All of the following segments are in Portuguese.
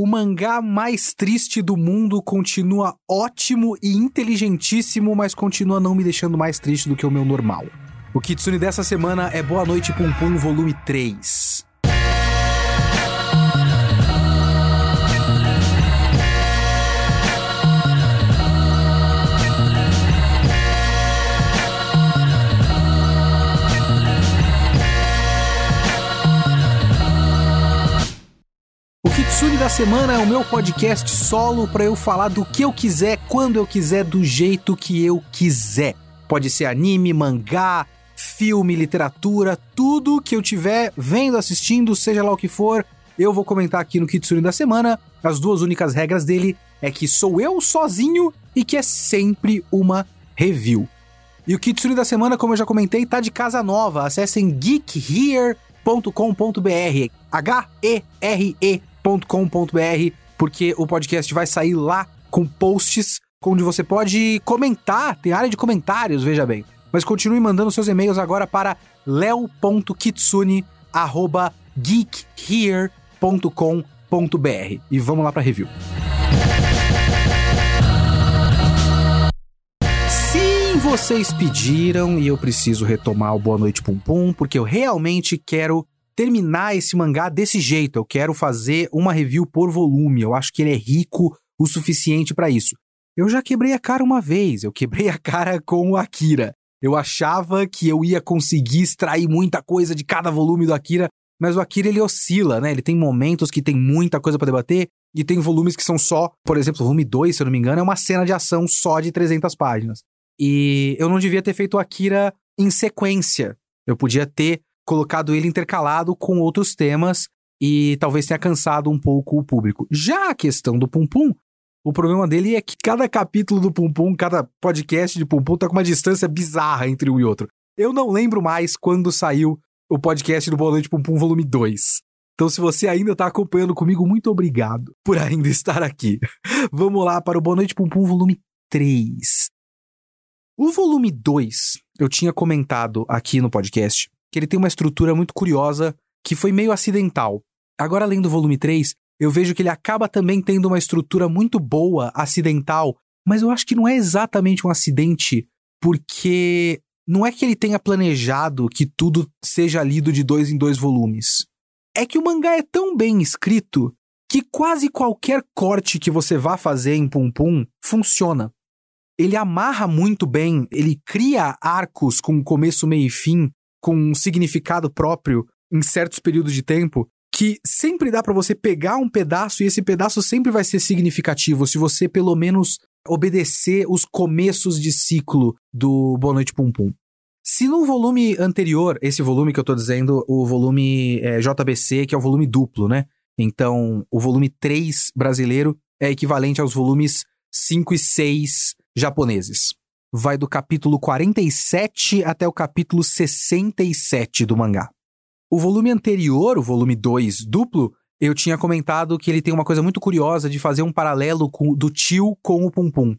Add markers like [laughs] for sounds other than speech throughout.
o mangá mais triste do mundo continua ótimo e inteligentíssimo, mas continua não me deixando mais triste do que o meu normal. O Kitsune dessa semana é Boa Noite Pum Pum, volume 3. Kitsune da semana é o meu podcast solo para eu falar do que eu quiser, quando eu quiser, do jeito que eu quiser. Pode ser anime, mangá, filme, literatura, tudo que eu tiver vendo, assistindo, seja lá o que for, eu vou comentar aqui no Kitsune da semana. As duas únicas regras dele é que sou eu sozinho e que é sempre uma review. E o Kitsune da semana, como eu já comentei, tá de casa nova. Acessem geekhere.com.br. H-E-R-E.com.br, porque o podcast vai sair lá com posts onde você pode comentar, tem área de comentários, veja bem. Mas continue mandando seus e-mails agora para leo.kitsune@geekhere.com.br e vamos lá para review. Sim, vocês pediram e eu preciso retomar o Boa Noite Pum Pum, porque eu realmente quero terminar esse mangá desse jeito. Eu quero fazer uma review por volume. Eu acho que ele é rico o suficiente para isso. Eu já quebrei a cara uma vez, eu quebrei a cara com o Akira. Eu achava que eu ia conseguir extrair muita coisa de cada volume do Akira, mas o Akira ele oscila, né? Ele tem momentos que tem muita coisa para debater e tem volumes que são só, por exemplo, o volume 2, se eu não me engano, é uma cena de ação só de 300 páginas. E eu não devia ter feito o Akira em sequência. Eu podia ter colocado ele intercalado com outros temas e talvez tenha cansado um pouco o público. Já a questão do Pum Pum, o problema dele é que cada capítulo do Pum Pum, cada podcast de Pum Pum tá com uma distância bizarra entre um e outro. Eu não lembro mais quando saiu o podcast do Boa Noite Pum Pum volume 2. Então, se você ainda tá acompanhando comigo, muito obrigado por ainda estar aqui. [laughs] Vamos lá para o Boa Noite Pum Pum volume 3. O volume 2, eu tinha comentado aqui no podcast que ele tem uma estrutura muito curiosa que foi meio acidental. Agora, além do volume 3, eu vejo que ele acaba também tendo uma estrutura muito boa, acidental, mas eu acho que não é exatamente um acidente, porque não é que ele tenha planejado que tudo seja lido de dois em dois volumes. É que o mangá é tão bem escrito que quase qualquer corte que você vá fazer em Pum Pum funciona. Ele amarra muito bem, ele cria arcos com começo, meio e fim, com um significado próprio em certos períodos de tempo, que sempre dá para você pegar um pedaço e esse pedaço sempre vai ser significativo se você pelo menos obedecer os começos de ciclo do Boa Noite Pum Pum. Se no volume anterior, esse volume que eu tô dizendo, o volume é, JBC, que é o volume duplo, né? Então, o volume 3 brasileiro é equivalente aos volumes 5 e 6 japoneses. Vai do capítulo 47 até o capítulo 67 do mangá. O volume anterior, o volume 2 duplo, eu tinha comentado que ele tem uma coisa muito curiosa de fazer um paralelo com, do tio com o Pum Pum.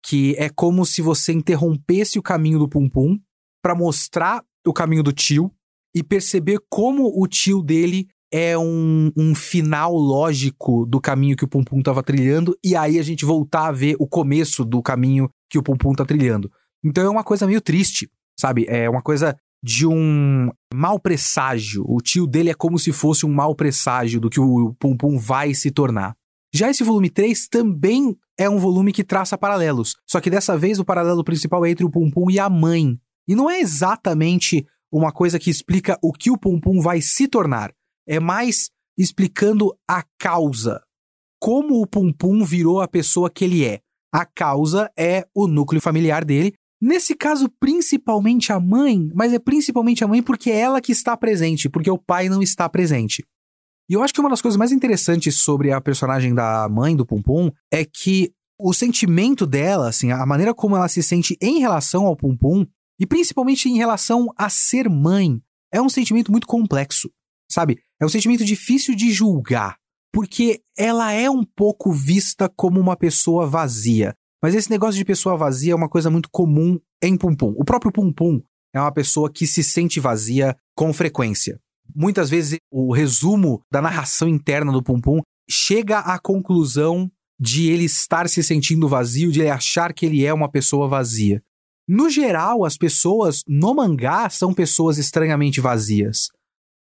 Que é como se você interrompesse o caminho do Pum Pum para mostrar o caminho do tio e perceber como o tio dele é um, um final lógico do caminho que o Pum Pum estava trilhando, e aí a gente voltar a ver o começo do caminho que o Pum tá trilhando. Então é uma coisa meio triste, sabe? É uma coisa de um mau presságio. O tio dele é como se fosse um mau presságio do que o Pum vai se tornar. Já esse volume 3 também é um volume que traça paralelos, só que dessa vez o paralelo principal é entre o Pum e a mãe. E não é exatamente uma coisa que explica o que o Pum vai se tornar, é mais explicando a causa. Como o Pum virou a pessoa que ele é. A causa é o núcleo familiar dele, Nesse caso, principalmente a mãe, mas é principalmente a mãe porque é ela que está presente, porque o pai não está presente. E eu acho que uma das coisas mais interessantes sobre a personagem da mãe do Pum Pum é que o sentimento dela, assim, a maneira como ela se sente em relação ao Pum Pum, e principalmente em relação a ser mãe, é um sentimento muito complexo, sabe? É um sentimento difícil de julgar, porque ela é um pouco vista como uma pessoa vazia. Mas esse negócio de pessoa vazia é uma coisa muito comum em Pum Pum. O próprio Pum Pum é uma pessoa que se sente vazia com frequência. Muitas vezes o resumo da narração interna do Pum Pum chega à conclusão de ele estar se sentindo vazio, de ele achar que ele é uma pessoa vazia. No geral, as pessoas no mangá são pessoas estranhamente vazias.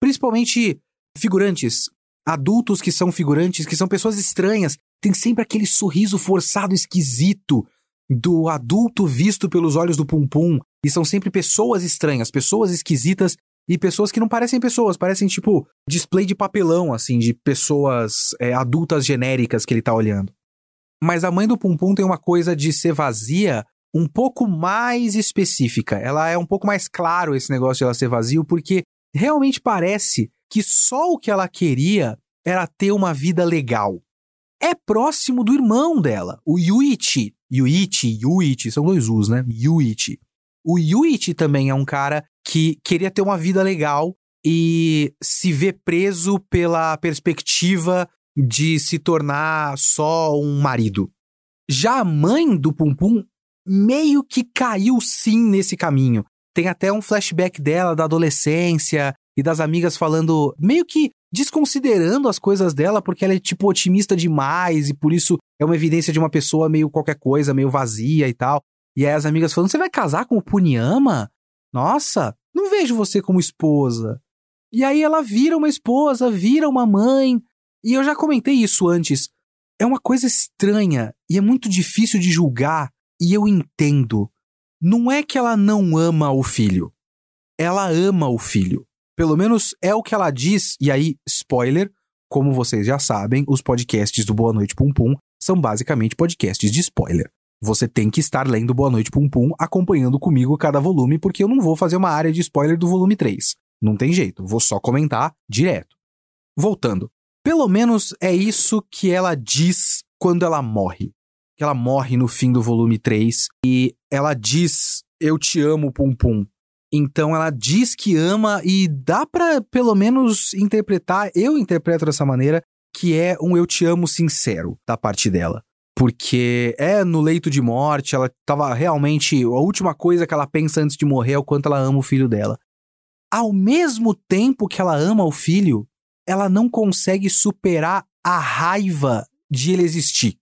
Principalmente figurantes, adultos que são figurantes, que são pessoas estranhas. Tem sempre aquele sorriso forçado esquisito do adulto visto pelos olhos do Pum Pum. E são sempre pessoas estranhas, pessoas esquisitas e pessoas que não parecem pessoas, parecem tipo display de papelão, assim, de pessoas é, adultas genéricas que ele tá olhando. Mas a mãe do Pum Pum tem uma coisa de ser vazia um pouco mais específica. Ela é um pouco mais claro esse negócio de ela ser vazio, porque realmente parece que só o que ela queria era ter uma vida legal. É próximo do irmão dela, o Yuichi. Yuichi, Yuichi, são dois U's, né? Yuichi. O Yuichi também é um cara que queria ter uma vida legal e se vê preso pela perspectiva de se tornar só um marido. Já a mãe do Pum Pum meio que caiu sim nesse caminho. Tem até um flashback dela da adolescência e das amigas falando, meio que desconsiderando as coisas dela, porque ela é tipo otimista demais e por isso é uma evidência de uma pessoa meio qualquer coisa, meio vazia e tal. E aí as amigas falando: Você vai casar com o Puniyama? Nossa, não vejo você como esposa. E aí ela vira uma esposa, vira uma mãe. E eu já comentei isso antes. É uma coisa estranha e é muito difícil de julgar e eu entendo. Não é que ela não ama o filho. Ela ama o filho. Pelo menos é o que ela diz, e aí, spoiler, como vocês já sabem, os podcasts do Boa Noite Pum Pum são basicamente podcasts de spoiler. Você tem que estar lendo Boa Noite Pum Pum, acompanhando comigo cada volume, porque eu não vou fazer uma área de spoiler do volume 3. Não tem jeito, vou só comentar direto. Voltando. Pelo menos é isso que ela diz quando ela morre que ela morre no fim do volume 3 e ela diz: Eu te amo, Pum Pum. Então ela diz que ama e dá para pelo menos interpretar, eu interpreto dessa maneira, que é um eu te amo sincero da parte dela. Porque é no leito de morte, ela tava realmente. A última coisa que ela pensa antes de morrer é o quanto ela ama o filho dela. Ao mesmo tempo que ela ama o filho, ela não consegue superar a raiva de ele existir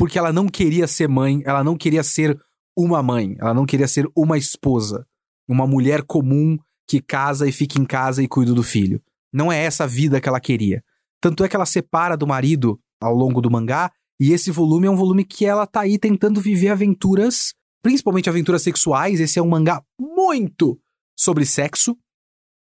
porque ela não queria ser mãe, ela não queria ser uma mãe, ela não queria ser uma esposa, uma mulher comum que casa e fica em casa e cuida do filho. Não é essa a vida que ela queria. Tanto é que ela separa do marido ao longo do mangá, e esse volume é um volume que ela tá aí tentando viver aventuras, principalmente aventuras sexuais. Esse é um mangá muito sobre sexo.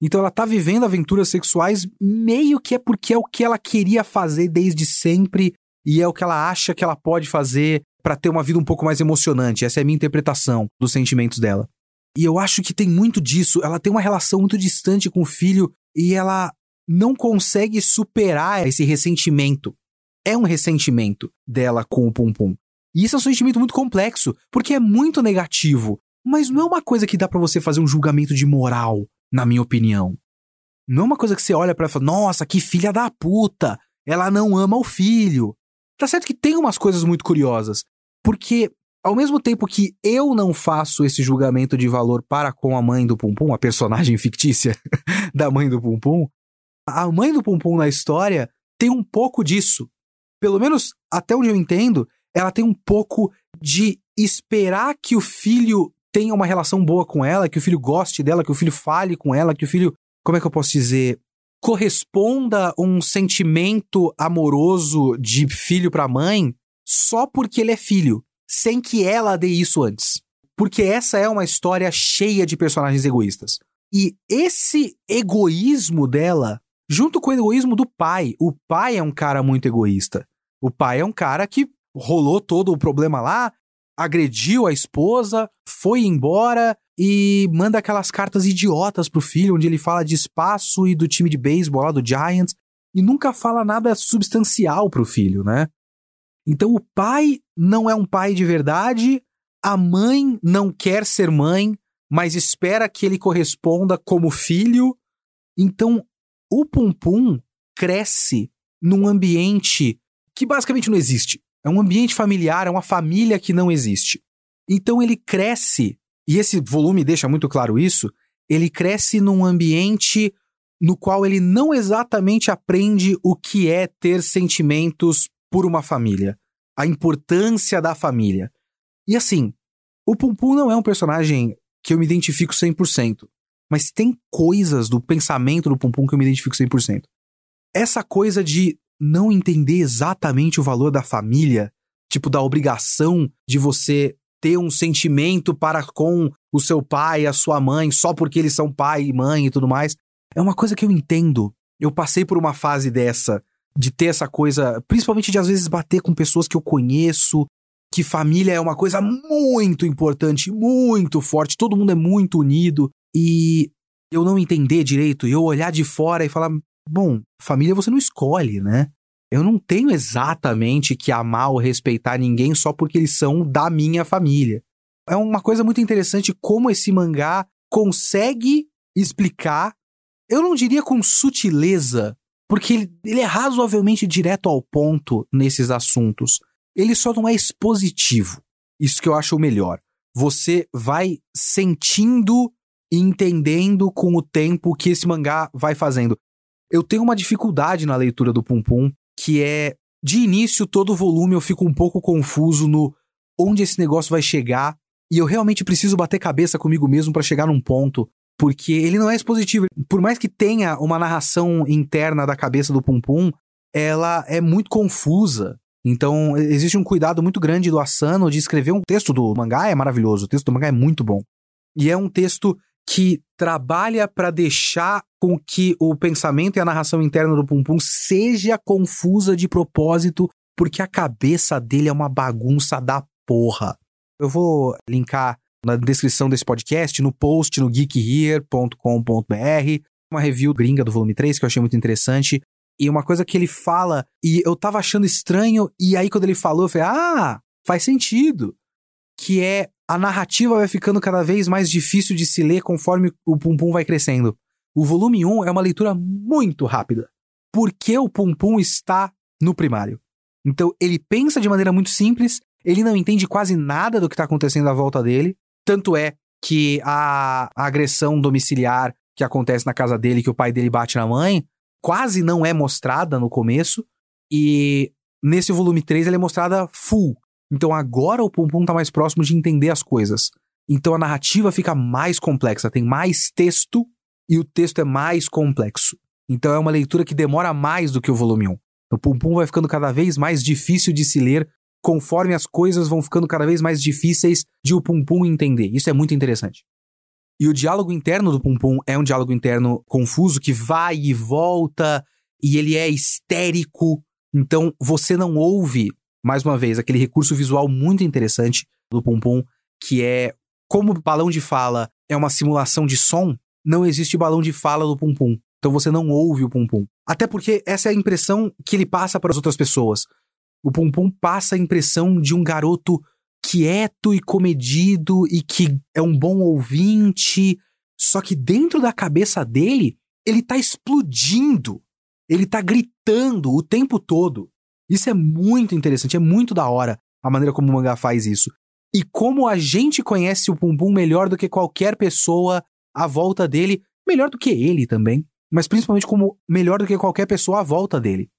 Então ela tá vivendo aventuras sexuais meio que é porque é o que ela queria fazer desde sempre e é o que ela acha que ela pode fazer para ter uma vida um pouco mais emocionante. Essa é a minha interpretação dos sentimentos dela. E eu acho que tem muito disso. Ela tem uma relação muito distante com o filho e ela não consegue superar esse ressentimento. É um ressentimento dela com o Pum Pum. E isso é um sentimento muito complexo, porque é muito negativo, mas não é uma coisa que dá para você fazer um julgamento de moral, na minha opinião. Não é uma coisa que você olha para ela e fala: "Nossa, que filha da puta! Ela não ama o filho". Tá certo que tem umas coisas muito curiosas, porque ao mesmo tempo que eu não faço esse julgamento de valor para com a mãe do Pum Pum, a personagem [laughs] fictícia da mãe do Pum Pum, a mãe do Pum Pum na história tem um pouco disso. Pelo menos até onde eu entendo, ela tem um pouco de esperar que o filho tenha uma relação boa com ela, que o filho goste dela, que o filho fale com ela, que o filho, como é que eu posso dizer, corresponda um sentimento amoroso de filho para mãe só porque ele é filho, sem que ela dê isso antes. Porque essa é uma história cheia de personagens egoístas. E esse egoísmo dela, junto com o egoísmo do pai, o pai é um cara muito egoísta. O pai é um cara que rolou todo o problema lá, agrediu a esposa, foi embora e manda aquelas cartas idiotas pro filho, onde ele fala de espaço e do time de beisebol lá do Giants, e nunca fala nada substancial pro filho, né? Então o pai não é um pai de verdade, a mãe não quer ser mãe, mas espera que ele corresponda como filho. Então o Pum Pum cresce num ambiente que basicamente não existe. É um ambiente familiar, é uma família que não existe. Então ele cresce e esse volume deixa muito claro isso, ele cresce num ambiente no qual ele não exatamente aprende o que é ter sentimentos por uma família, a importância da família. E assim, o Pum Pum não é um personagem que eu me identifico 100%, mas tem coisas do pensamento do Pum Pum que eu me identifico 100%. Essa coisa de não entender exatamente o valor da família, tipo da obrigação de você ter um sentimento para com o seu pai a sua mãe só porque eles são pai e mãe e tudo mais. É uma coisa que eu entendo. Eu passei por uma fase dessa, de ter essa coisa, principalmente de às vezes bater com pessoas que eu conheço, que família é uma coisa muito importante, muito forte, todo mundo é muito unido e eu não entender direito e eu olhar de fora e falar, bom, família você não escolhe, né? Eu não tenho exatamente que amar ou respeitar ninguém só porque eles são da minha família. É uma coisa muito interessante como esse mangá consegue explicar, eu não diria com sutileza, porque ele, ele é razoavelmente direto ao ponto nesses assuntos. Ele só não é expositivo. Isso que eu acho o melhor. Você vai sentindo e entendendo com o tempo que esse mangá vai fazendo. Eu tenho uma dificuldade na leitura do Pum Pum, que é de início todo o volume eu fico um pouco confuso no onde esse negócio vai chegar e eu realmente preciso bater cabeça comigo mesmo para chegar num ponto, porque ele não é expositivo. Por mais que tenha uma narração interna da cabeça do Pum Pum, ela é muito confusa. Então, existe um cuidado muito grande do Asano de escrever um texto do mangá, é maravilhoso, o texto do mangá é muito bom. E é um texto que trabalha para deixar com que o pensamento e a narração interna do Pum Pum seja confusa de propósito, porque a cabeça dele é uma bagunça da porra. Eu vou linkar na descrição desse podcast, no post no geekhere.com.br, uma review gringa do volume 3 que eu achei muito interessante. E uma coisa que ele fala, e eu tava achando estranho, e aí quando ele falou, eu falei, ah, faz sentido. Que é a narrativa vai ficando cada vez mais difícil de se ler conforme o Pum Pum vai crescendo. O volume 1 é uma leitura muito rápida. Porque o Pum Pum está no primário. Então ele pensa de maneira muito simples, ele não entende quase nada do que está acontecendo à volta dele. Tanto é que a, a agressão domiciliar que acontece na casa dele, que o pai dele bate na mãe, quase não é mostrada no começo. E nesse volume 3 ela é mostrada full. Então agora o Pum Pum tá mais próximo de entender as coisas. Então a narrativa fica mais complexa, tem mais texto e o texto é mais complexo. Então é uma leitura que demora mais do que o volume 1. O Pum Pum vai ficando cada vez mais difícil de se ler conforme as coisas vão ficando cada vez mais difíceis de o Pum Pum entender. Isso é muito interessante. E o diálogo interno do Pum Pum é um diálogo interno confuso que vai e volta e ele é histérico. Então você não ouve mais uma vez, aquele recurso visual muito interessante do Pum Pum, que é como o balão de fala é uma simulação de som, não existe balão de fala do Pum Pum. Então você não ouve o Pum Pum. Até porque essa é a impressão que ele passa para as outras pessoas. O Pum passa a impressão de um garoto quieto e comedido e que é um bom ouvinte, só que dentro da cabeça dele, ele tá explodindo. Ele tá gritando o tempo todo. Isso é muito interessante, é muito da hora a maneira como o mangá faz isso. E como a gente conhece o Pum melhor do que qualquer pessoa à volta dele, melhor do que ele também, mas principalmente como melhor do que qualquer pessoa à volta dele.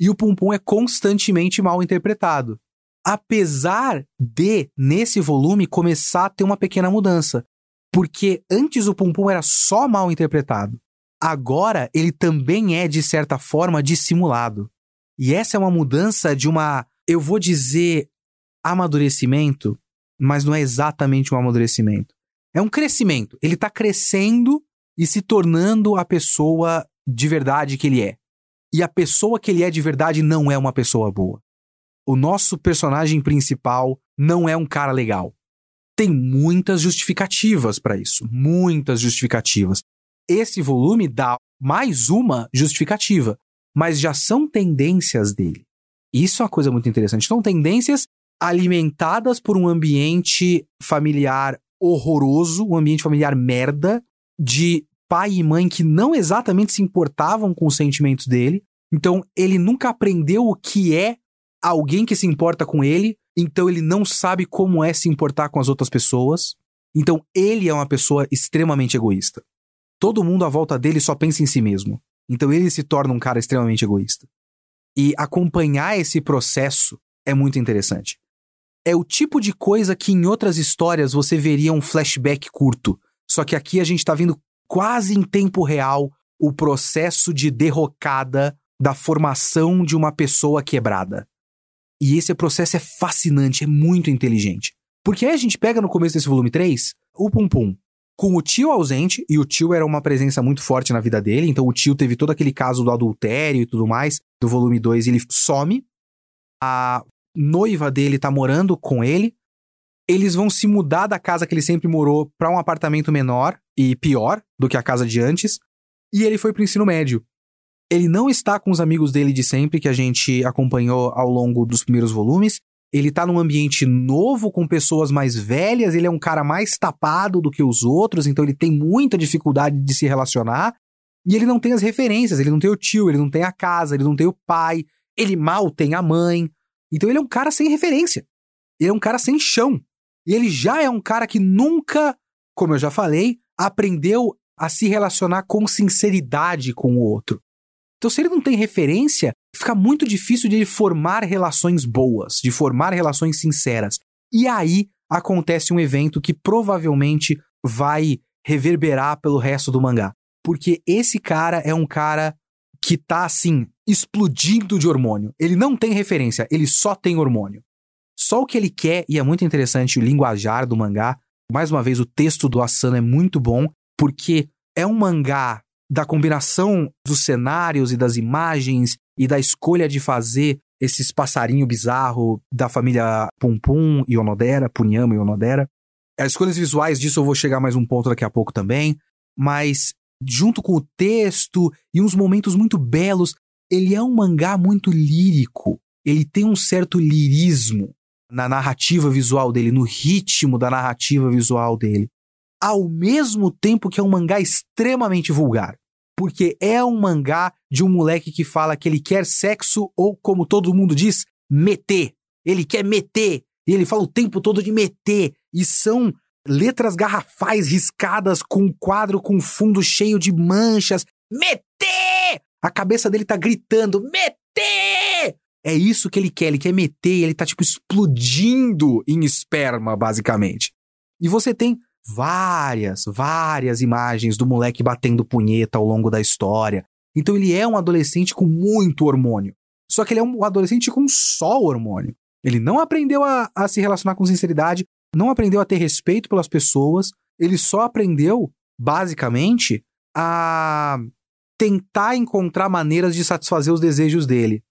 E o Pum Pum é constantemente mal interpretado. Apesar de, nesse volume, começar a ter uma pequena mudança. Porque antes o Pum Pum era só mal interpretado. Agora ele também é, de certa forma, dissimulado. E essa é uma mudança de uma, eu vou dizer, amadurecimento, mas não é exatamente um amadurecimento. É um crescimento. Ele está crescendo e se tornando a pessoa de verdade que ele é. E a pessoa que ele é de verdade não é uma pessoa boa. O nosso personagem principal não é um cara legal. Tem muitas justificativas para isso, muitas justificativas. Esse volume dá mais uma justificativa mas já são tendências dele. Isso é uma coisa muito interessante. São tendências alimentadas por um ambiente familiar horroroso, um ambiente familiar merda, de pai e mãe que não exatamente se importavam com os sentimentos dele. Então, ele nunca aprendeu o que é alguém que se importa com ele, então ele não sabe como é se importar com as outras pessoas. Então, ele é uma pessoa extremamente egoísta todo mundo à volta dele só pensa em si mesmo. Então ele se torna um cara extremamente egoísta. E acompanhar esse processo é muito interessante. É o tipo de coisa que em outras histórias você veria um flashback curto. Só que aqui a gente tá vendo quase em tempo real o processo de derrocada da formação de uma pessoa quebrada. E esse processo é fascinante, é muito inteligente. Porque aí a gente pega no começo desse volume 3 o Pum Pum com o tio ausente, e o tio era uma presença muito forte na vida dele, então o tio teve todo aquele caso do adultério e tudo mais, do volume 2, ele some. A noiva dele tá morando com ele. Eles vão se mudar da casa que ele sempre morou para um apartamento menor e pior do que a casa de antes. E ele foi pro ensino médio. Ele não está com os amigos dele de sempre, que a gente acompanhou ao longo dos primeiros volumes. Ele tá num ambiente novo, com pessoas mais velhas, ele é um cara mais tapado do que os outros, então ele tem muita dificuldade de se relacionar. E ele não tem as referências, ele não tem o tio, ele não tem a casa, ele não tem o pai, ele mal tem a mãe. Então ele é um cara sem referência. Ele é um cara sem chão. E ele já é um cara que nunca, como eu já falei, aprendeu a se relacionar com sinceridade com o outro. Então, se ele não tem referência, fica muito difícil de ele formar relações boas, de formar relações sinceras. E aí acontece um evento que provavelmente vai reverberar pelo resto do mangá. Porque esse cara é um cara que tá assim, explodindo de hormônio. Ele não tem referência, ele só tem hormônio. Só o que ele quer, e é muito interessante o linguajar do mangá. Mais uma vez, o texto do Asano é muito bom, porque é um mangá da combinação dos cenários e das imagens e da escolha de fazer esses passarinho bizarro da família Pum Pum e Onodera, Punyama e Onodera. As escolhas visuais disso eu vou chegar mais um ponto daqui a pouco também, mas junto com o texto e uns momentos muito belos, ele é um mangá muito lírico. Ele tem um certo lirismo na narrativa visual dele, no ritmo da narrativa visual dele. Ao mesmo tempo que é um mangá extremamente vulgar porque é um mangá de um moleque que fala que ele quer sexo ou, como todo mundo diz, meter. Ele quer meter. E ele fala o tempo todo de meter. E são letras garrafais riscadas com um quadro com fundo cheio de manchas. Meter! A cabeça dele tá gritando: meter! É isso que ele quer, ele quer meter, ele tá tipo explodindo em esperma, basicamente. E você tem várias, várias imagens do moleque batendo punheta ao longo da história. Então ele é um adolescente com muito hormônio. Só que ele é um adolescente com só hormônio. Ele não aprendeu a, a se relacionar com sinceridade, não aprendeu a ter respeito pelas pessoas, ele só aprendeu, basicamente, a tentar encontrar maneiras de satisfazer os desejos dele.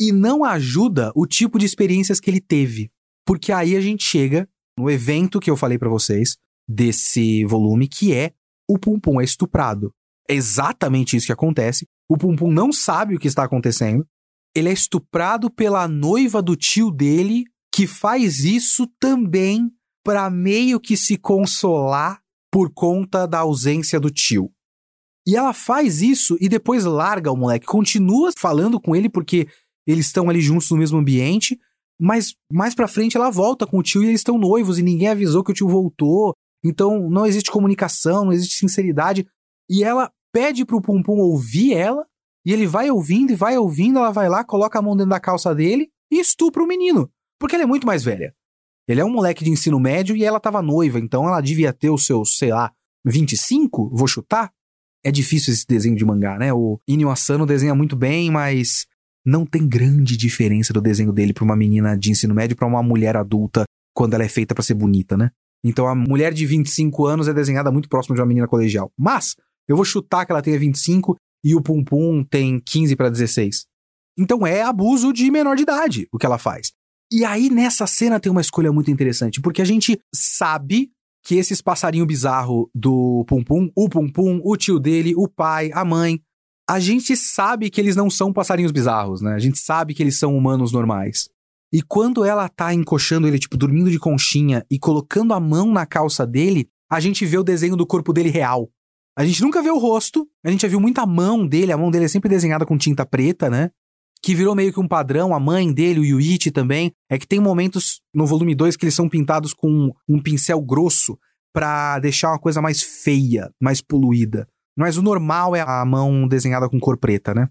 E não ajuda o tipo de experiências que ele teve. Porque aí a gente chega no evento que eu falei para vocês, desse volume, que é o Pum Pum é estuprado. É exatamente isso que acontece. O Pum Pum não sabe o que está acontecendo. Ele é estuprado pela noiva do tio dele, que faz isso também para meio que se consolar por conta da ausência do tio. E ela faz isso e depois larga o moleque. Continua falando com ele porque eles estão ali juntos no mesmo ambiente, mas mais pra frente ela volta com o tio e eles estão noivos e ninguém avisou que o tio voltou. Então não existe comunicação, não existe sinceridade. E ela pede pro Pum Pum ouvir ela, e ele vai ouvindo e vai ouvindo, ela vai lá, coloca a mão dentro da calça dele e estupra o menino. Porque ela é muito mais velha. Ele é um moleque de ensino médio e ela tava noiva, então ela devia ter os seus, sei lá, 25, vou chutar. É difícil esse desenho de mangá, né? O Inyo Asano desenha muito bem, mas não tem grande diferença do desenho dele para uma menina de ensino médio para uma mulher adulta quando ela é feita para ser bonita, né? Então a mulher de 25 anos é desenhada muito próximo de uma menina colegial. Mas eu vou chutar que ela tenha 25 e o Pum Pum tem 15 para 16. Então é abuso de menor de idade o que ela faz. E aí nessa cena tem uma escolha muito interessante, porque a gente sabe que esses passarinhos bizarro do Pum Pum, o Pum Pum, o tio dele, o pai, a mãe, a gente sabe que eles não são passarinhos bizarros, né? A gente sabe que eles são humanos normais. E quando ela tá encoxando ele, tipo, dormindo de conchinha e colocando a mão na calça dele, a gente vê o desenho do corpo dele real. A gente nunca vê o rosto, a gente já viu muita mão dele, a mão dele é sempre desenhada com tinta preta, né? Que virou meio que um padrão, a mãe dele, o Yuichi também. É que tem momentos no volume 2 que eles são pintados com um pincel grosso para deixar uma coisa mais feia, mais poluída. Mas o normal é a mão desenhada com cor preta, né?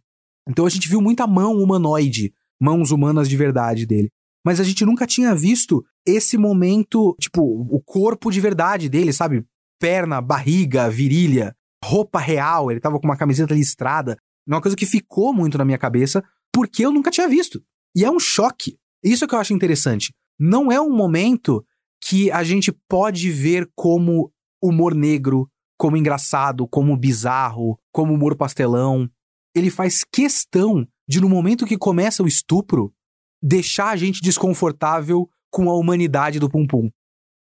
Então a gente viu muita mão humanoide, mãos humanas de verdade dele. Mas a gente nunca tinha visto esse momento, tipo, o corpo de verdade dele, sabe? Perna, barriga, virilha, roupa real, ele tava com uma camiseta listrada. Uma coisa que ficou muito na minha cabeça, porque eu nunca tinha visto. E é um choque. Isso que eu acho interessante. Não é um momento que a gente pode ver como humor negro, como engraçado, como bizarro, como humor pastelão. Ele faz questão de, no momento que começa o estupro, deixar a gente desconfortável com a humanidade do Pum Pum.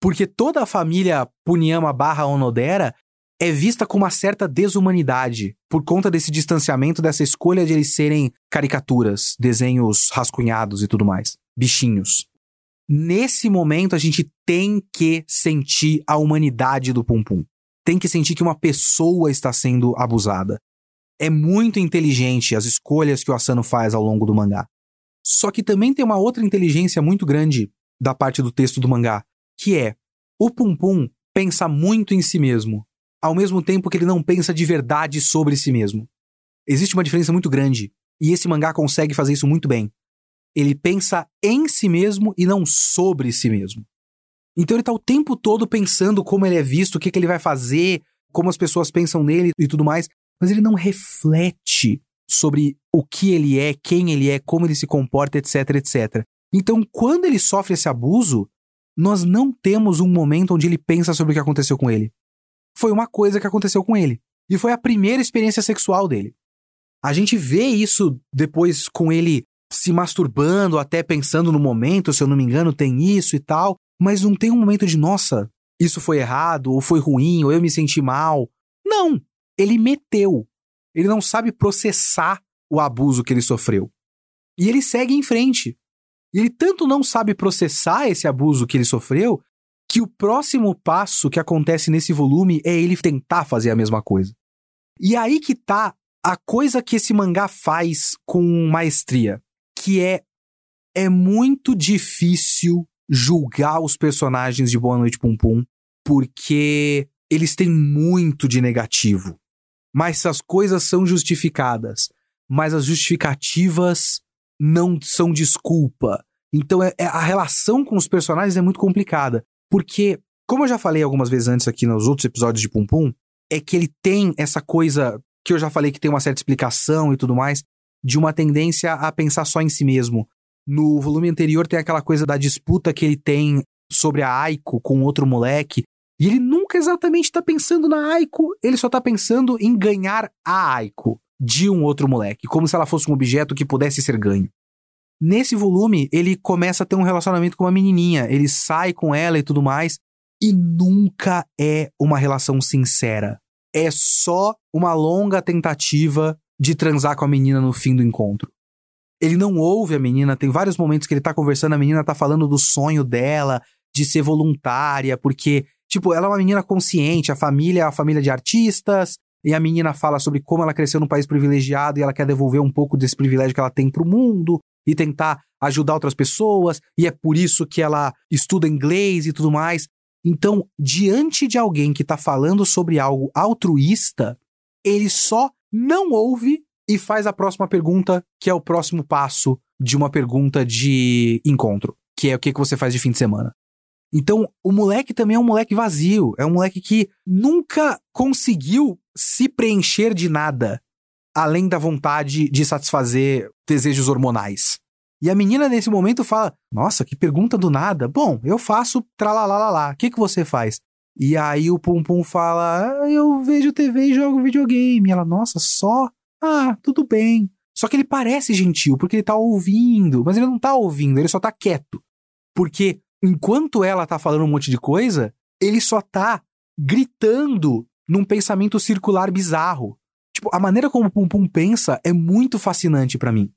Porque toda a família Punyama barra Onodera é vista com uma certa desumanidade por conta desse distanciamento, dessa escolha de eles serem caricaturas, desenhos rascunhados e tudo mais, bichinhos. Nesse momento, a gente tem que sentir a humanidade do Pum Pum. Tem que sentir que uma pessoa está sendo abusada. É muito inteligente as escolhas que o Asano faz ao longo do mangá. Só que também tem uma outra inteligência muito grande da parte do texto do mangá, que é o Pum Pum pensa muito em si mesmo, ao mesmo tempo que ele não pensa de verdade sobre si mesmo. Existe uma diferença muito grande, e esse mangá consegue fazer isso muito bem. Ele pensa em si mesmo e não sobre si mesmo. Então ele tá o tempo todo pensando como ele é visto, o que, que ele vai fazer, como as pessoas pensam nele e tudo mais, mas ele não reflete sobre o que ele é, quem ele é, como ele se comporta, etc, etc. Então, quando ele sofre esse abuso, nós não temos um momento onde ele pensa sobre o que aconteceu com ele. Foi uma coisa que aconteceu com ele. E foi a primeira experiência sexual dele. A gente vê isso depois com ele se masturbando, até pensando no momento, se eu não me engano, tem isso e tal, mas não tem um momento de, nossa, isso foi errado, ou foi ruim, ou eu me senti mal. Não! Ele meteu. Ele não sabe processar o abuso que ele sofreu. E ele segue em frente. E ele tanto não sabe processar esse abuso que ele sofreu, que o próximo passo que acontece nesse volume é ele tentar fazer a mesma coisa. E aí que tá a coisa que esse mangá faz com maestria que é é muito difícil julgar os personagens de Boa Noite Pum Pum, porque eles têm muito de negativo. Mas as coisas são justificadas, mas as justificativas não são desculpa. Então é, é, a relação com os personagens é muito complicada, porque como eu já falei algumas vezes antes aqui nos outros episódios de Pum Pum, é que ele tem essa coisa que eu já falei que tem uma certa explicação e tudo mais, de uma tendência a pensar só em si mesmo. No volume anterior tem aquela coisa da disputa que ele tem sobre a Aiko com outro moleque. E ele nunca exatamente está pensando na Aiko, ele só está pensando em ganhar a Aiko de um outro moleque, como se ela fosse um objeto que pudesse ser ganho. Nesse volume, ele começa a ter um relacionamento com uma menininha, ele sai com ela e tudo mais, e nunca é uma relação sincera. É só uma longa tentativa de transar com a menina no fim do encontro. Ele não ouve a menina, tem vários momentos que ele tá conversando, a menina tá falando do sonho dela, de ser voluntária, porque, tipo, ela é uma menina consciente, a família é a família de artistas, e a menina fala sobre como ela cresceu num país privilegiado e ela quer devolver um pouco desse privilégio que ela tem pro mundo e tentar ajudar outras pessoas, e é por isso que ela estuda inglês e tudo mais. Então, diante de alguém que tá falando sobre algo altruísta, ele só não ouve e faz a próxima pergunta, que é o próximo passo de uma pergunta de encontro, que é o que, que você faz de fim de semana. Então, o moleque também é um moleque vazio, é um moleque que nunca conseguiu se preencher de nada, além da vontade de satisfazer desejos hormonais. E a menina nesse momento fala: Nossa, que pergunta do nada. Bom, eu faço tralalalá. O que, que você faz? E aí o Pum Pum fala: ah, Eu vejo TV e jogo videogame. E ela, nossa, só? Ah, tudo bem. Só que ele parece gentil, porque ele tá ouvindo, mas ele não tá ouvindo, ele só tá quieto. Porque enquanto ela tá falando um monte de coisa, ele só tá gritando num pensamento circular bizarro. Tipo, a maneira como o Pum Pum pensa é muito fascinante para mim.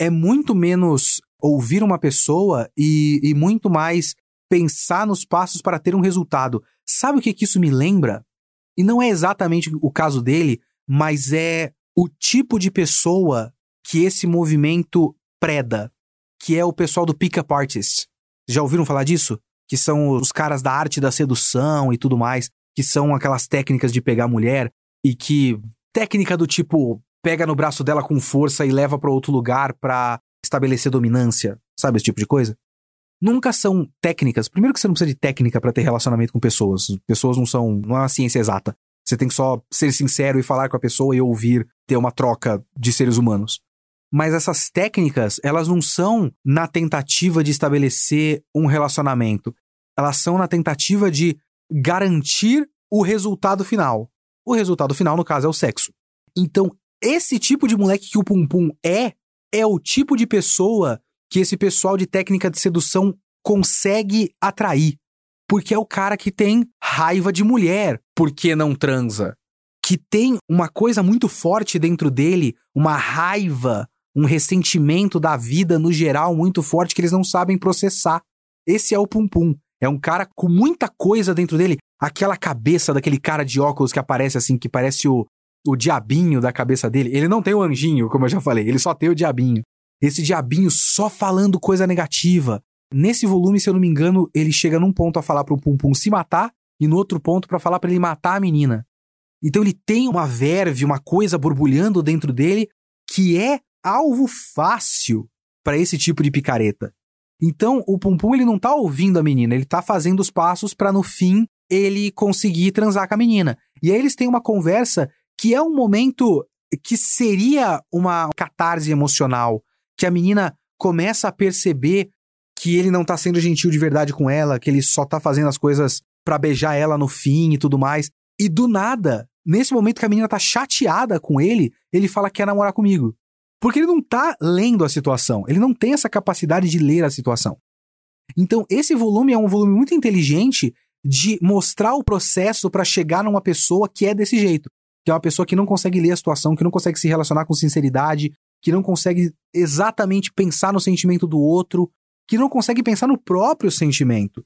É muito menos ouvir uma pessoa e, e muito mais pensar nos passos para ter um resultado. Sabe o que, que isso me lembra? E não é exatamente o caso dele, mas é o tipo de pessoa que esse movimento preda, que é o pessoal do pick-up artist. Já ouviram falar disso? Que são os caras da arte da sedução e tudo mais, que são aquelas técnicas de pegar mulher. e que técnica do tipo pega no braço dela com força e leva para outro lugar para estabelecer dominância, sabe esse tipo de coisa? Nunca são técnicas. Primeiro que você não precisa de técnica para ter relacionamento com pessoas. Pessoas não são, não é uma ciência exata. Você tem que só ser sincero e falar com a pessoa e ouvir, ter uma troca de seres humanos. Mas essas técnicas, elas não são na tentativa de estabelecer um relacionamento. Elas são na tentativa de garantir o resultado final. O resultado final, no caso, é o sexo. Então, esse tipo de moleque que o Pum Pum é, é o tipo de pessoa que esse pessoal de técnica de sedução consegue atrair. Porque é o cara que tem raiva de mulher porque não transa. Que tem uma coisa muito forte dentro dele, uma raiva, um ressentimento da vida no geral muito forte que eles não sabem processar. Esse é o Pum Pum. É um cara com muita coisa dentro dele. Aquela cabeça daquele cara de óculos que aparece assim, que parece o, o diabinho da cabeça dele. Ele não tem o anjinho, como eu já falei, ele só tem o diabinho. Esse diabinho só falando coisa negativa. Nesse volume, se eu não me engano, ele chega num ponto a falar pro Pum Pum se matar e no outro ponto para falar para ele matar a menina. Então ele tem uma verve, uma coisa borbulhando dentro dele que é alvo fácil para esse tipo de picareta. Então o Pum Pum ele não tá ouvindo a menina, ele tá fazendo os passos para no fim ele conseguir transar com a menina. E aí eles têm uma conversa que é um momento que seria uma catarse emocional, que a menina começa a perceber que ele não tá sendo gentil de verdade com ela, que ele só tá fazendo as coisas para beijar ela no fim e tudo mais. E do nada, nesse momento que a menina tá chateada com ele, ele fala que quer namorar comigo. Porque ele não tá lendo a situação, ele não tem essa capacidade de ler a situação. Então, esse volume é um volume muito inteligente de mostrar o processo para chegar numa pessoa que é desse jeito, que é uma pessoa que não consegue ler a situação, que não consegue se relacionar com sinceridade, que não consegue exatamente pensar no sentimento do outro, que não consegue pensar no próprio sentimento.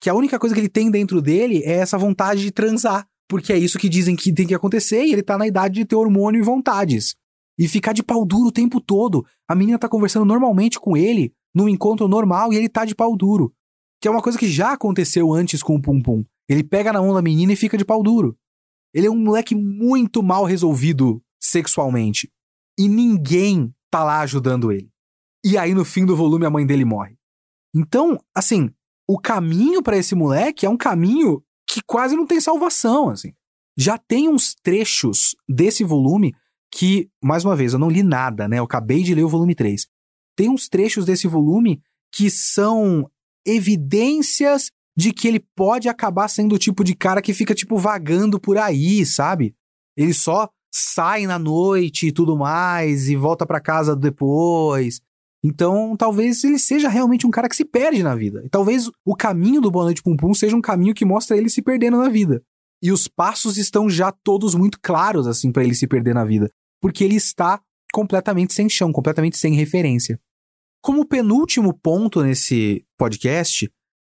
Que a única coisa que ele tem dentro dele é essa vontade de transar, porque é isso que dizem que tem que acontecer e ele tá na idade de ter hormônio e vontades. E ficar de pau duro o tempo todo. A menina tá conversando normalmente com ele, num encontro normal, e ele tá de pau duro. Que é uma coisa que já aconteceu antes com o Pum Pum. Ele pega na mão da menina e fica de pau duro. Ele é um moleque muito mal resolvido sexualmente. E ninguém tá lá ajudando ele. E aí, no fim do volume, a mãe dele morre. Então, assim, o caminho para esse moleque é um caminho que quase não tem salvação, assim. Já tem uns trechos desse volume que, mais uma vez, eu não li nada, né? Eu acabei de ler o volume 3. Tem uns trechos desse volume que são evidências de que ele pode acabar sendo o tipo de cara que fica, tipo, vagando por aí, sabe? Ele só sai na noite e tudo mais e volta para casa depois. Então, talvez ele seja realmente um cara que se perde na vida. E talvez o caminho do Boa Noite Pum Pum seja um caminho que mostra ele se perdendo na vida. E os passos estão já todos muito claros, assim, para ele se perder na vida porque ele está completamente sem chão, completamente sem referência. Como penúltimo ponto nesse podcast,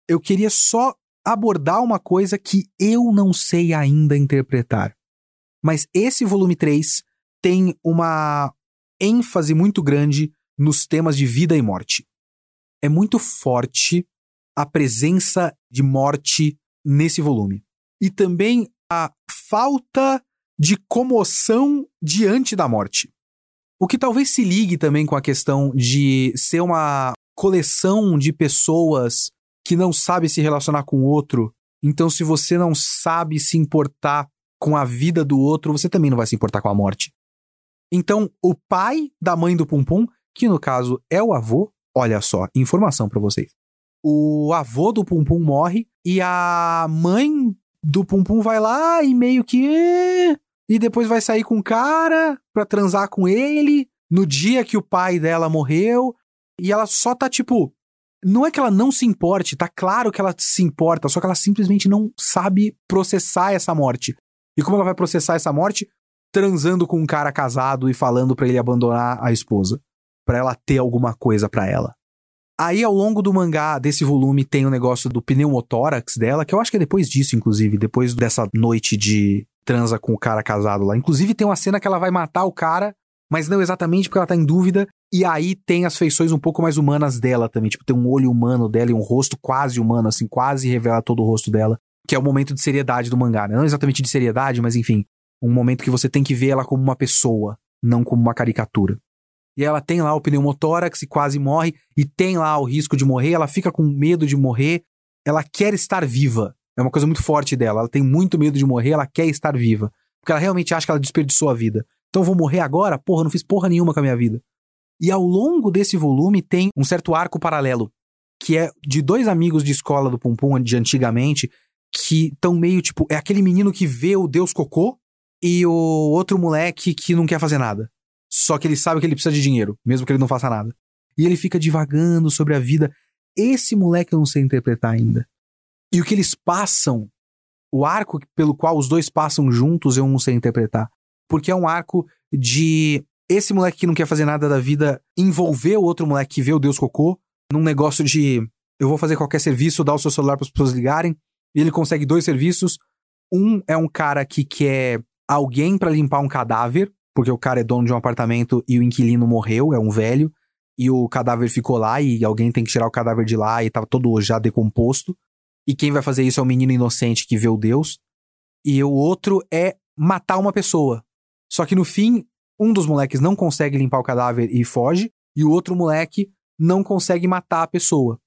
eu queria só abordar uma coisa que eu não sei ainda interpretar. Mas esse volume 3 tem uma ênfase muito grande nos temas de vida e morte. É muito forte a presença de morte nesse volume. E também a falta de comoção diante da morte. O que talvez se ligue também com a questão de ser uma coleção de pessoas que não sabe se relacionar com o outro. Então, se você não sabe se importar com a vida do outro, você também não vai se importar com a morte. Então, o pai da mãe do Pum Pum, que no caso é o avô, olha só, informação para vocês. O avô do Pum Pum morre e a mãe do Pum Pum vai lá e meio que. E depois vai sair com o cara pra transar com ele no dia que o pai dela morreu. E ela só tá tipo. Não é que ela não se importe, tá claro que ela se importa, só que ela simplesmente não sabe processar essa morte. E como ela vai processar essa morte? Transando com um cara casado e falando para ele abandonar a esposa. Para ela ter alguma coisa para ela. Aí, ao longo do mangá, desse volume, tem o negócio do pneumotórax dela, que eu acho que é depois disso, inclusive, depois dessa noite de transa com o cara casado lá. Inclusive, tem uma cena que ela vai matar o cara, mas não exatamente porque ela tá em dúvida. E aí tem as feições um pouco mais humanas dela também. Tipo, tem um olho humano dela e um rosto quase humano, assim, quase revela todo o rosto dela. Que é o momento de seriedade do mangá, né? Não exatamente de seriedade, mas enfim. Um momento que você tem que ver ela como uma pessoa, não como uma caricatura. E ela tem lá o pneumotórax e quase morre, e tem lá o risco de morrer, ela fica com medo de morrer, ela quer estar viva. É uma coisa muito forte dela. Ela tem muito medo de morrer, ela quer estar viva. Porque ela realmente acha que ela desperdiçou a vida. Então vou morrer agora? Porra, não fiz porra nenhuma com a minha vida. E ao longo desse volume tem um certo arco paralelo, que é de dois amigos de escola do Pum de antigamente, que estão meio tipo. É aquele menino que vê o Deus Cocô e o outro moleque que não quer fazer nada. Só que ele sabe que ele precisa de dinheiro, mesmo que ele não faça nada. E ele fica divagando sobre a vida. Esse moleque eu não sei interpretar ainda. E o que eles passam, o arco pelo qual os dois passam juntos, eu não sei interpretar. Porque é um arco de esse moleque que não quer fazer nada da vida envolver o outro moleque que vê o Deus Cocô num negócio de eu vou fazer qualquer serviço, dar o seu celular para as pessoas ligarem. E ele consegue dois serviços. Um é um cara que quer alguém para limpar um cadáver, porque o cara é dono de um apartamento e o inquilino morreu, é um velho, e o cadáver ficou lá e alguém tem que tirar o cadáver de lá e tava todo já decomposto. E quem vai fazer isso é o menino inocente que vê o Deus. E o outro é matar uma pessoa. Só que no fim, um dos moleques não consegue limpar o cadáver e foge, e o outro moleque não consegue matar a pessoa.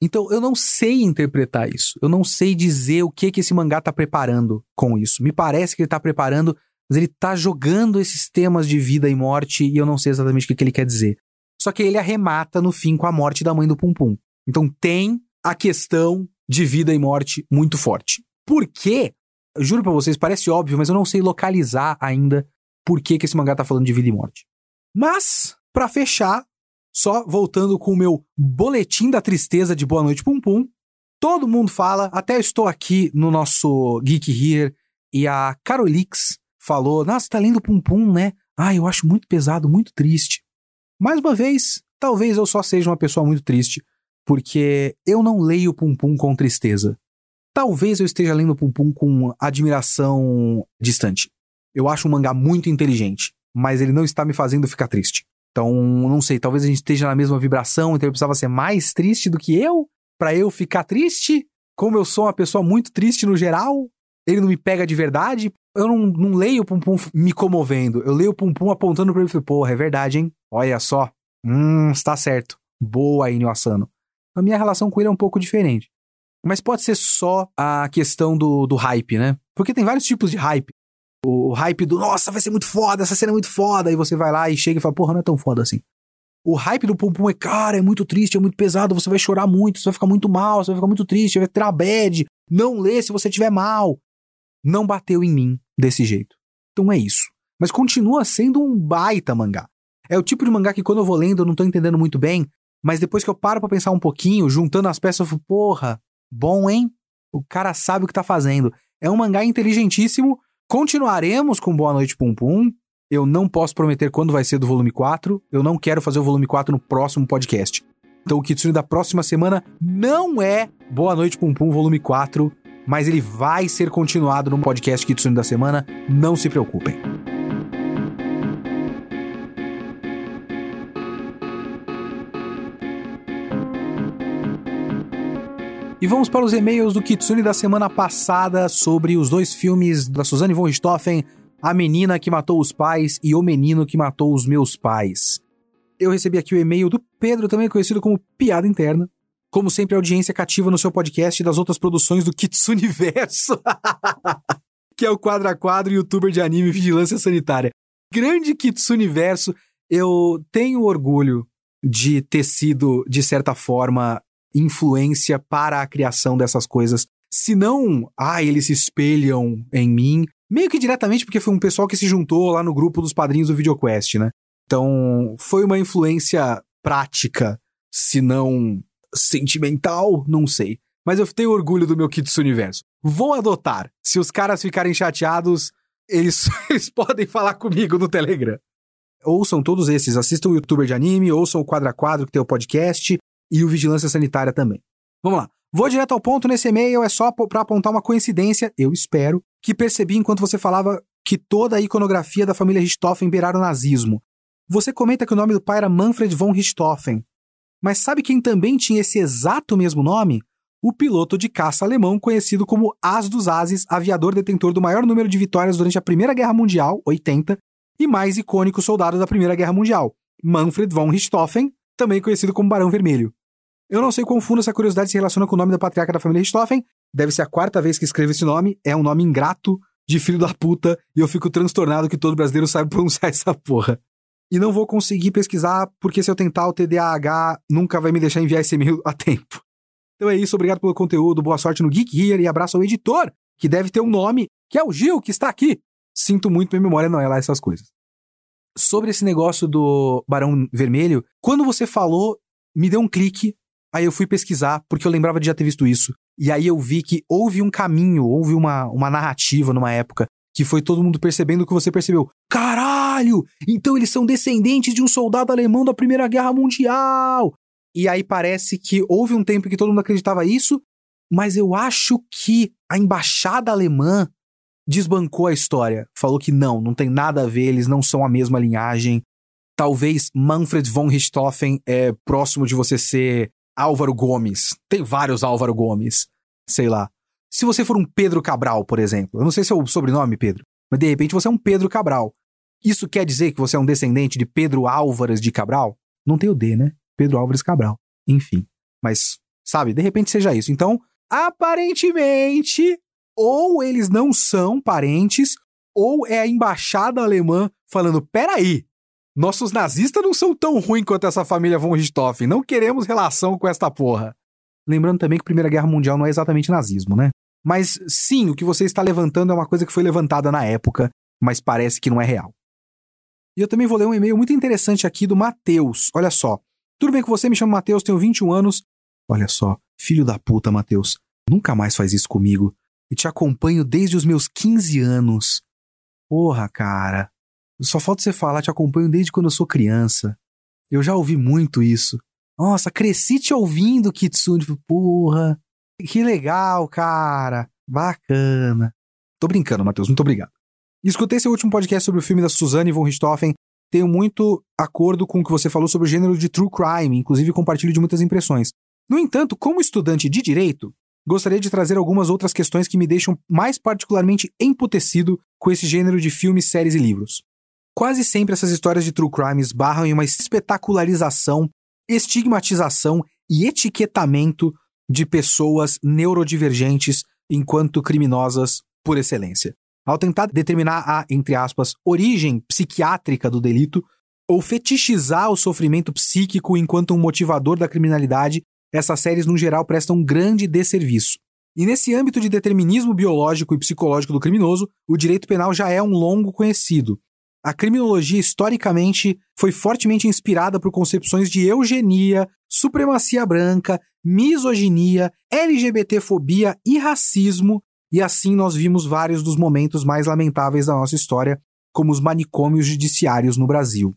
Então eu não sei interpretar isso. Eu não sei dizer o que que esse mangá tá preparando com isso. Me parece que ele tá preparando, mas ele tá jogando esses temas de vida e morte e eu não sei exatamente o que, que ele quer dizer. Só que ele arremata no fim com a morte da mãe do Pum Pum. Então tem a questão de vida e morte muito forte. Por quê? Eu juro para vocês, parece óbvio, mas eu não sei localizar ainda por que, que esse mangá tá falando de vida e morte. Mas, para fechar, só voltando com o meu boletim da tristeza de Boa Noite Pum Pum, todo mundo fala, até estou aqui no nosso Geek Here, e a Carolix falou: Nossa, tá lendo Pum Pum, né? Ah, eu acho muito pesado, muito triste. Mais uma vez, talvez eu só seja uma pessoa muito triste, porque eu não leio Pum Pum com tristeza. Talvez eu esteja lendo Pum Pum com admiração distante. Eu acho um mangá muito inteligente, mas ele não está me fazendo ficar triste. Então, não sei, talvez a gente esteja na mesma vibração, então ele precisava ser mais triste do que eu, para eu ficar triste. Como eu sou uma pessoa muito triste no geral, ele não me pega de verdade. Eu não, não leio o Pum Pum me comovendo, eu leio o Pum Pum apontando pra ele e falei, porra, é verdade, hein? Olha só. Hum, está certo. Boa, Inyo Asano. A minha relação com ele é um pouco diferente. Mas pode ser só a questão do, do hype, né? Porque tem vários tipos de hype. O hype do, nossa, vai ser muito foda, essa cena é muito foda. E você vai lá e chega e fala, porra, não é tão foda assim. O hype do Pum Pum é, cara, é muito triste, é muito pesado, você vai chorar muito, você vai ficar muito mal, você vai ficar muito triste, vai ter uma bad. Não lê se você estiver mal. Não bateu em mim desse jeito. Então é isso. Mas continua sendo um baita mangá. É o tipo de mangá que quando eu vou lendo eu não tô entendendo muito bem, mas depois que eu paro para pensar um pouquinho, juntando as peças, eu falo, porra, bom, hein? O cara sabe o que tá fazendo. É um mangá inteligentíssimo, Continuaremos com Boa Noite Pum Pum. Eu não posso prometer quando vai ser do volume 4. Eu não quero fazer o volume 4 no próximo podcast. Então o Kitsune da próxima semana não é Boa Noite Pum Pum volume 4, mas ele vai ser continuado no podcast Kitsune da semana. Não se preocupem. E vamos para os e-mails do Kitsune da semana passada sobre os dois filmes da Suzanne von Richthofen, A Menina que Matou os Pais e O Menino que Matou os Meus Pais. Eu recebi aqui o e-mail do Pedro, também conhecido como Piada Interna. Como sempre, audiência cativa no seu podcast e das outras produções do Kitsune Verso, [laughs] que é o quadro a quadro youtuber de anime e vigilância sanitária. Grande Kitsune Verso, eu tenho orgulho de ter sido, de certa forma, influência para a criação dessas coisas. Se não, ah, eles se espelham em mim, meio que diretamente porque foi um pessoal que se juntou lá no grupo dos padrinhos do VideoQuest, né? Então, foi uma influência prática, se não sentimental, não sei. Mas eu tenho orgulho do meu Kitsune Universo. Vou adotar. Se os caras ficarem chateados, eles, [laughs] eles podem falar comigo no Telegram. Ouçam todos esses, assistam o youtuber de anime, ouçam o Quadra Quadro que tem o podcast, e o Vigilância Sanitária também. Vamos lá. Vou direto ao ponto nesse e-mail, é só para apontar uma coincidência, eu espero, que percebi enquanto você falava que toda a iconografia da família Richthofen beiraram o nazismo. Você comenta que o nome do pai era Manfred von Richthofen. Mas sabe quem também tinha esse exato mesmo nome? o piloto de caça alemão conhecido como As dos Ases, aviador detentor do maior número de vitórias durante a Primeira Guerra Mundial, 80, e mais icônico soldado da Primeira Guerra Mundial, Manfred von Richthofen, também conhecido como Barão Vermelho. Eu não sei quão fundo essa curiosidade se relaciona com o nome da patriarca da família Richthofen, deve ser a quarta vez que escrevo esse nome, é um nome ingrato de filho da puta, e eu fico transtornado que todo brasileiro sabe pronunciar [laughs] essa porra. E não vou conseguir pesquisar, porque se eu tentar o TDAH, nunca vai me deixar enviar esse e-mail [laughs] a tempo. Então é isso, obrigado pelo conteúdo, boa sorte no Geek Here e abraço ao editor, que deve ter um nome, que é o Gil, que está aqui. Sinto muito, minha memória não é lá essas coisas. Sobre esse negócio do Barão Vermelho, quando você falou, me deu um clique, aí eu fui pesquisar, porque eu lembrava de já ter visto isso. E aí eu vi que houve um caminho, houve uma, uma narrativa numa época, que foi todo mundo percebendo o que você percebeu. Caralho! Então eles são descendentes de um soldado alemão da Primeira Guerra Mundial! E aí parece que houve um tempo que todo mundo acreditava isso, mas eu acho que a embaixada alemã desbancou a história. Falou que não, não tem nada a ver, eles não são a mesma linhagem. Talvez Manfred von Richthofen é próximo de você ser Álvaro Gomes. Tem vários Álvaro Gomes. Sei lá. Se você for um Pedro Cabral, por exemplo, eu não sei se é o sobrenome Pedro, mas de repente você é um Pedro Cabral. Isso quer dizer que você é um descendente de Pedro Álvares de Cabral? Não tem o D, né? Pedro Álvares Cabral. Enfim. Mas, sabe, de repente seja isso. Então, aparentemente, ou eles não são parentes, ou é a embaixada alemã falando: peraí, nossos nazistas não são tão ruins quanto essa família von Richthofen, não queremos relação com esta porra. Lembrando também que a Primeira Guerra Mundial não é exatamente nazismo, né? Mas sim, o que você está levantando é uma coisa que foi levantada na época, mas parece que não é real. E eu também vou ler um e-mail muito interessante aqui do Matheus. Olha só. Tudo bem com você? Me chamo Matheus, tenho 21 anos. Olha só, filho da puta, Matheus. Nunca mais faz isso comigo. E te acompanho desde os meus 15 anos. Porra, cara. Só falta você falar, te acompanho desde quando eu sou criança. Eu já ouvi muito isso. Nossa, cresci te ouvindo, Kitsune. Porra, que legal, cara. Bacana. Tô brincando, Matheus, muito obrigado. Escutei seu último podcast sobre o filme da Suzanne von Richthofen tenho muito acordo com o que você falou sobre o gênero de true crime, inclusive compartilho de muitas impressões. No entanto, como estudante de direito, gostaria de trazer algumas outras questões que me deixam mais particularmente emputecido com esse gênero de filmes, séries e livros. Quase sempre essas histórias de true crime esbarram em uma espetacularização, estigmatização e etiquetamento de pessoas neurodivergentes enquanto criminosas por excelência. Ao tentar determinar a, entre aspas, origem psiquiátrica do delito, ou fetichizar o sofrimento psíquico enquanto um motivador da criminalidade, essas séries, no geral, prestam um grande desserviço. E nesse âmbito de determinismo biológico e psicológico do criminoso, o direito penal já é um longo conhecido. A criminologia, historicamente, foi fortemente inspirada por concepções de eugenia, supremacia branca, misoginia, LGBTfobia e racismo e assim nós vimos vários dos momentos mais lamentáveis da nossa história, como os manicômios judiciários no Brasil.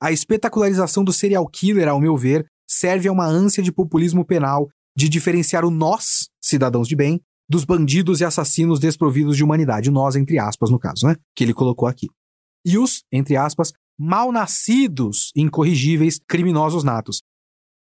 A espetacularização do serial killer, ao meu ver, serve a uma ânsia de populismo penal de diferenciar o nós, cidadãos de bem, dos bandidos e assassinos desprovidos de humanidade, nós entre aspas no caso, né, que ele colocou aqui. E os, entre aspas, mal-nascidos, incorrigíveis, criminosos natos.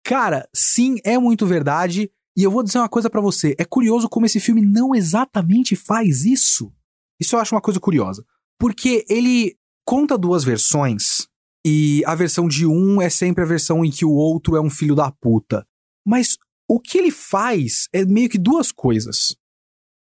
Cara, sim, é muito verdade, e eu vou dizer uma coisa para você: é curioso como esse filme não exatamente faz isso. Isso eu acho uma coisa curiosa. Porque ele conta duas versões, e a versão de um é sempre a versão em que o outro é um filho da puta. Mas o que ele faz é meio que duas coisas.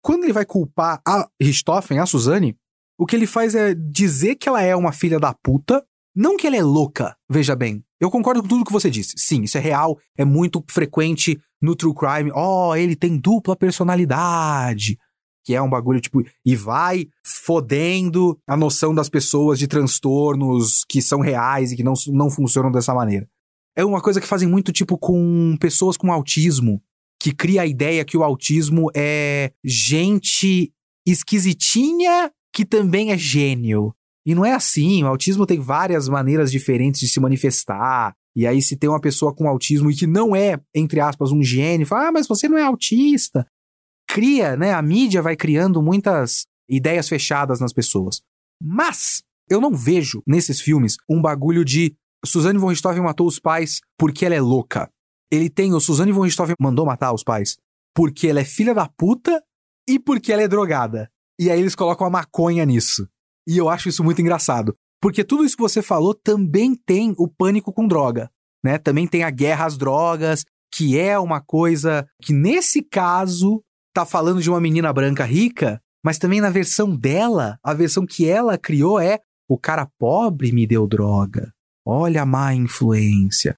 Quando ele vai culpar a Richthofen, a Suzane, o que ele faz é dizer que ela é uma filha da puta, não que ela é louca, veja bem. Eu concordo com tudo que você disse. Sim, isso é real, é muito frequente no true crime. Oh, ele tem dupla personalidade. Que é um bagulho tipo. E vai fodendo a noção das pessoas de transtornos que são reais e que não, não funcionam dessa maneira. É uma coisa que fazem muito, tipo, com pessoas com autismo. Que cria a ideia que o autismo é gente esquisitinha que também é gênio. E não é assim, o autismo tem várias maneiras diferentes de se manifestar. E aí, se tem uma pessoa com autismo e que não é, entre aspas, um gênio, fala, ah, mas você não é autista. Cria, né? A mídia vai criando muitas ideias fechadas nas pessoas. Mas eu não vejo nesses filmes um bagulho de Suzanne von Richthofen matou os pais porque ela é louca. Ele tem o Suzanne von Richthofen mandou matar os pais porque ela é filha da puta e porque ela é drogada. E aí eles colocam a maconha nisso. E eu acho isso muito engraçado. Porque tudo isso que você falou também tem o pânico com droga, né? Também tem a guerra às drogas, que é uma coisa que nesse caso tá falando de uma menina branca rica, mas também na versão dela, a versão que ela criou é o cara pobre me deu droga. Olha a má influência.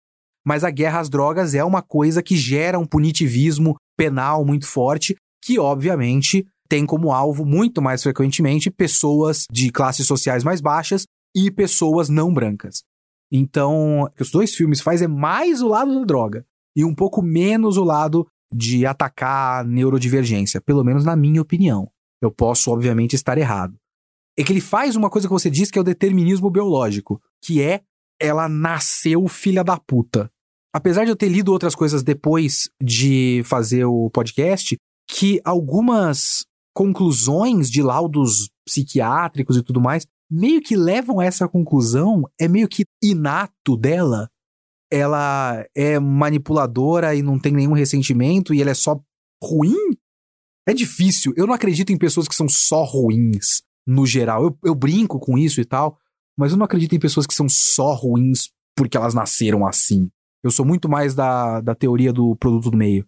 Mas a guerra às drogas é uma coisa que gera um punitivismo penal muito forte, que obviamente tem como alvo muito mais frequentemente pessoas de classes sociais mais baixas e pessoas não brancas. Então, o que os dois filmes fazem é mais o lado da droga e um pouco menos o lado de atacar a neurodivergência, pelo menos na minha opinião. Eu posso, obviamente, estar errado. É que ele faz uma coisa que você disse que é o determinismo biológico, que é ela nasceu filha da puta. Apesar de eu ter lido outras coisas depois de fazer o podcast, que algumas conclusões de laudos psiquiátricos e tudo mais meio que levam a essa conclusão, é meio que inato dela. Ela é manipuladora e não tem nenhum ressentimento e ela é só ruim? É difícil. Eu não acredito em pessoas que são só ruins, no geral. Eu, eu brinco com isso e tal, mas eu não acredito em pessoas que são só ruins porque elas nasceram assim. Eu sou muito mais da, da teoria do produto do meio.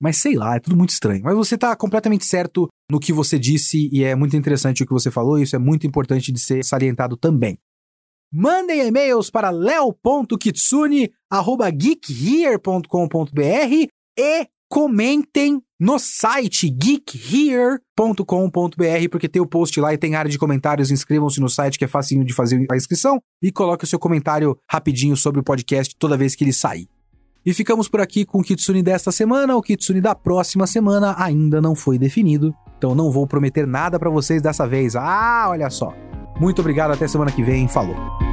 Mas sei lá, é tudo muito estranho. Mas você tá completamente certo no que você disse e é muito interessante o que você falou, e isso é muito importante de ser salientado também. Mandem e-mails para leo.kitsune@geekhere.com.br e comentem no site geekhere.com.br, porque tem o post lá e tem área de comentários. Inscrevam-se no site que é facinho de fazer a inscrição e coloque o seu comentário rapidinho sobre o podcast toda vez que ele sair. E ficamos por aqui com o Kitsune desta semana. O Kitsune da próxima semana ainda não foi definido, então não vou prometer nada para vocês dessa vez. Ah, olha só. Muito obrigado, até semana que vem. Falou.